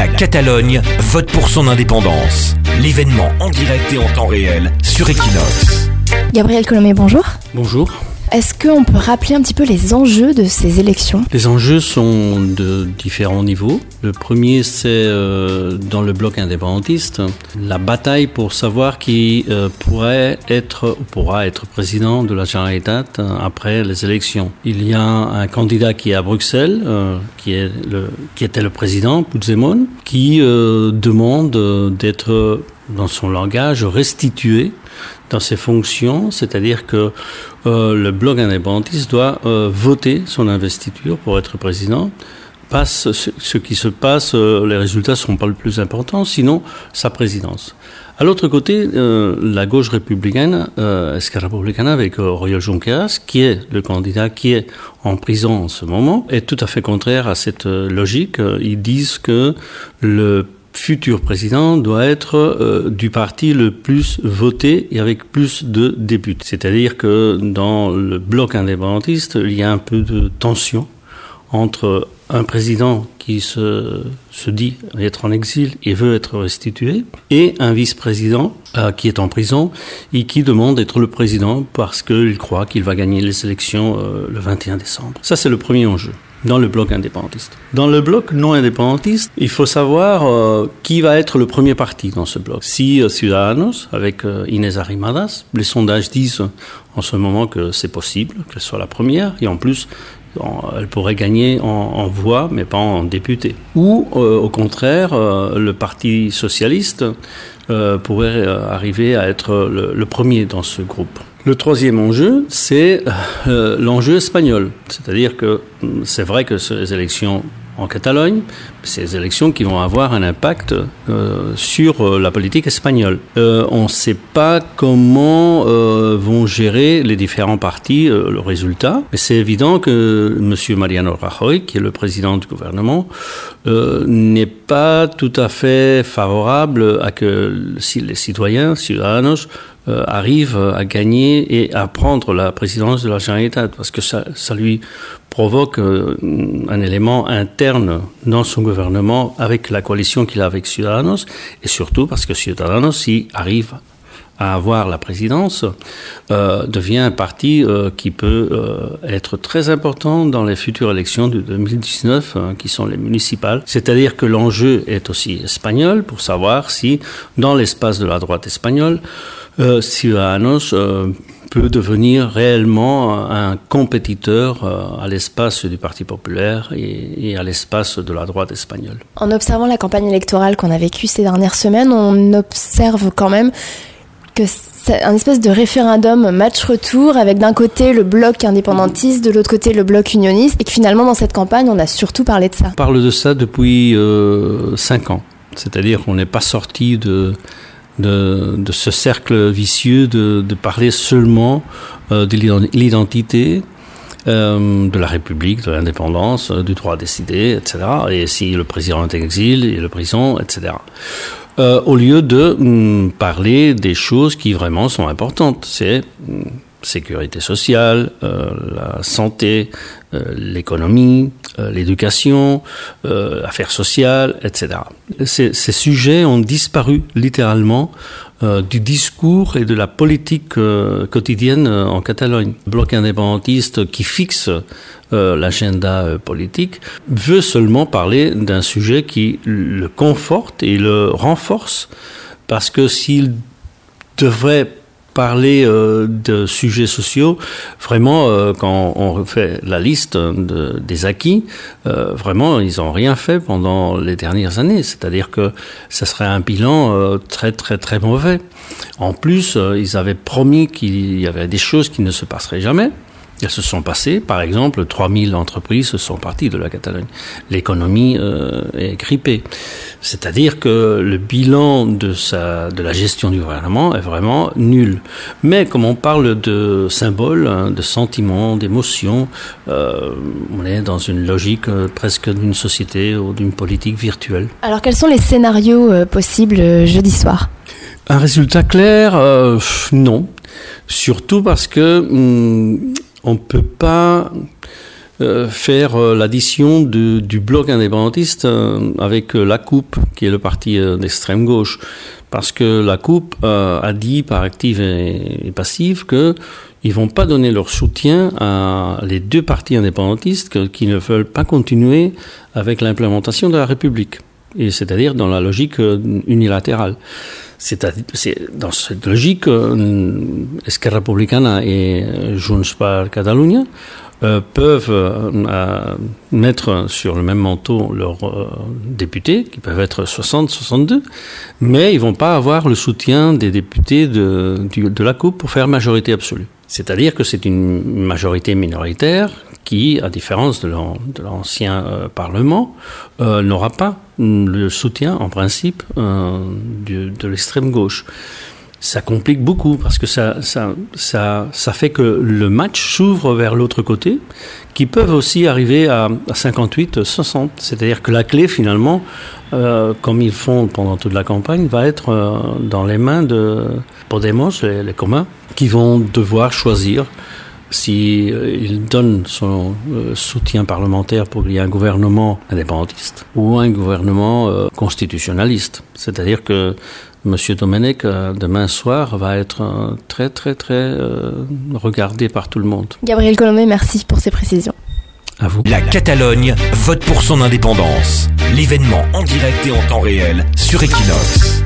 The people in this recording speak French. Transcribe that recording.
La Catalogne vote pour son indépendance. L'événement en direct et en temps réel sur Equinox. Gabriel Colomé, bonjour. Bonjour. Est-ce qu'on peut rappeler un petit peu les enjeux de ces élections? Les enjeux sont de différents niveaux. Le premier, c'est euh, dans le bloc indépendantiste, la bataille pour savoir qui euh, pourrait être ou pourra être président de la Generalitat euh, après les élections. Il y a un candidat qui est à Bruxelles, qui, est le, qui était le président, Puigdemont, qui demande d'être dans son langage restitué dans ses fonctions, c'est-à-dire que euh, le bloc indépendantiste doit euh, voter son investiture pour être président. Passe ce, qui se passe, euh, les résultats ne seront pas le plus important, sinon sa présidence. À l'autre côté, la gauche républicaine, euh, Esquerra avec Oriol Junqueras, qui est le candidat qui est en prison en ce moment, est tout à fait contraire à cette logique. Ils disent que le futur président doit être euh, du parti le plus voté et avec plus de députés. C'est-à-dire que dans le bloc indépendantiste, il y a un peu de tension entre un président qui se, se dit être en exil et veut être restitué, et un vice-président euh, qui est en prison et qui demande d'être le président parce qu'il croit qu'il va gagner les élections euh, le 21 décembre. Ça, c'est le premier enjeu dans le bloc indépendantiste. Dans le bloc non indépendantiste, il faut savoir euh, qui va être le premier parti dans ce bloc. Si euh, Ciudadanos, avec euh, Inés Arrimadas, les sondages disent en ce moment que c'est possible qu'elle soit la première, et en plus, elle pourrait gagner en, voix, mais pas en député. Ou, euh, au contraire, euh, le Parti socialiste euh, pourrait arriver à être le premier dans ce groupe. Le troisième enjeu, c'est euh, l'enjeu espagnol. C'est-à-dire que c'est vrai que ces élections en Catalogne, ces élections qui vont avoir un impact euh, sur euh, la politique espagnole. On ne sait pas comment vont gérer les différents partis le résultat, mais c'est évident que M. Mariano Rajoy, qui est le président du gouvernement, n'est pas tout à fait favorable à que les citoyens, ciudadanos, euh, arrive à gagner et à prendre la présidence de la Généralité, parce que ça, lui provoque euh, un élément interne dans son gouvernement avec la coalition qu'il a avec Ciudadanos, et surtout parce que Ciudadanos, s'il arrive à avoir la présidence, euh, devient un parti euh, qui peut euh, être très important dans les futures élections de 2019, hein, qui sont les municipales. C'est-à-dire que l'enjeu est aussi espagnol pour savoir si, dans l'espace de la droite espagnole, euh, Ciudadanos euh, peut devenir réellement un compétiteur euh, à l'espace du Parti populaire et, à l'espace de la droite espagnole. En observant la campagne électorale qu'on a vécue ces dernières semaines, on observe quand même que c'est un espèce de référendum match-retour avec d'un côté le bloc indépendantiste, de l'autre côté le bloc unioniste, et que finalement dans cette campagne on a surtout parlé de ça. On parle de ça depuis euh, cinq ans, c'est-à-dire qu'on n'est pas sorti de, de, ce cercle vicieux de, parler seulement euh, de l'identité. Euh, de la République, de l'indépendance, euh, du droit à décider, etc. Et si le président est en exil et le prison, etc au lieu de mm, parler des choses qui vraiment sont importantes. C'est mm, sécurité sociale, euh, la santé, euh, l'économie, euh, l'éducation, euh, affaires sociales, etc. Ces, ces, sujets ont disparu littéralement euh, du discours et de la politique euh, quotidienne en Catalogne. Le bloc indépendantiste qui fixe l'agenda politique veut seulement parler d'un sujet qui le conforte et le renforce parce que s'il devrait parler euh, de sujets sociaux, vraiment, euh, quand on fait la liste de, des acquis, euh, vraiment, ils n'ont rien fait pendant les dernières années. C'est-à-dire que ça serait un bilan très, très, très mauvais. En plus, ils avaient promis qu'il y avait des choses qui ne se passeraient jamais. Elles se sont passées, par exemple, 3000 entreprises sont parties de la Catalogne. L'économie euh, est grippée. C'est-à-dire que le bilan de, sa, de la gestion du gouvernement est vraiment nul. Mais comme on parle de symboles, hein, de sentiments, d'émotions, euh, on est dans une logique euh, presque d'une société ou d'une politique virtuelle. Alors quels sont les scénarios euh, possibles euh, jeudi soir? Un résultat clair Non. Surtout parce que... Hum, on ne peut pas euh, faire euh, l'addition du bloc indépendantiste euh, avec la coupe, qui est le parti d'extrême gauche. Parce que la coupe a dit par active et, passive que ils vont pas donner leur soutien à les deux partis indépendantistes qui ne veulent pas continuer avec l'implémentation de la République. Et c'est-à-dire dans la logique unilatérale. C'est dans cette logique, Esquerra Republicana et Junts per Catalunya euh, peuvent euh, mettre sur le même manteau leurs euh, députés, qui peuvent être 60, 62, mais ils vont pas avoir le soutien des députés de, de la Coupe pour faire majorité absolue. C'est-à-dire que c'est une majorité minoritaire qui, à différence de l'ancien Parlement, n'aura pas le soutien, en principe, de l'extrême gauche ça complique beaucoup parce que ça, ça, ça, fait que le match s'ouvre vers l'autre côté, qui peuvent aussi arriver à, 58, 60. C'est-à-dire que la clé, finalement, euh, comme ils font pendant toute la campagne, va être euh, dans les mains de Podemos, les, les communs, qui vont devoir choisir s'il si, donne son euh, soutien parlementaire pour qu'il y ait un gouvernement indépendantiste ou un gouvernement constitutionnaliste. C'est-à-dire que Monsieur Domenech, euh, demain soir, va être euh, très, très, très euh, regardé par tout le monde. Gabriel Colombet, merci pour ces précisions. À vous. La Catalogne vote pour son indépendance. L'événement en direct et en temps réel sur Equinox.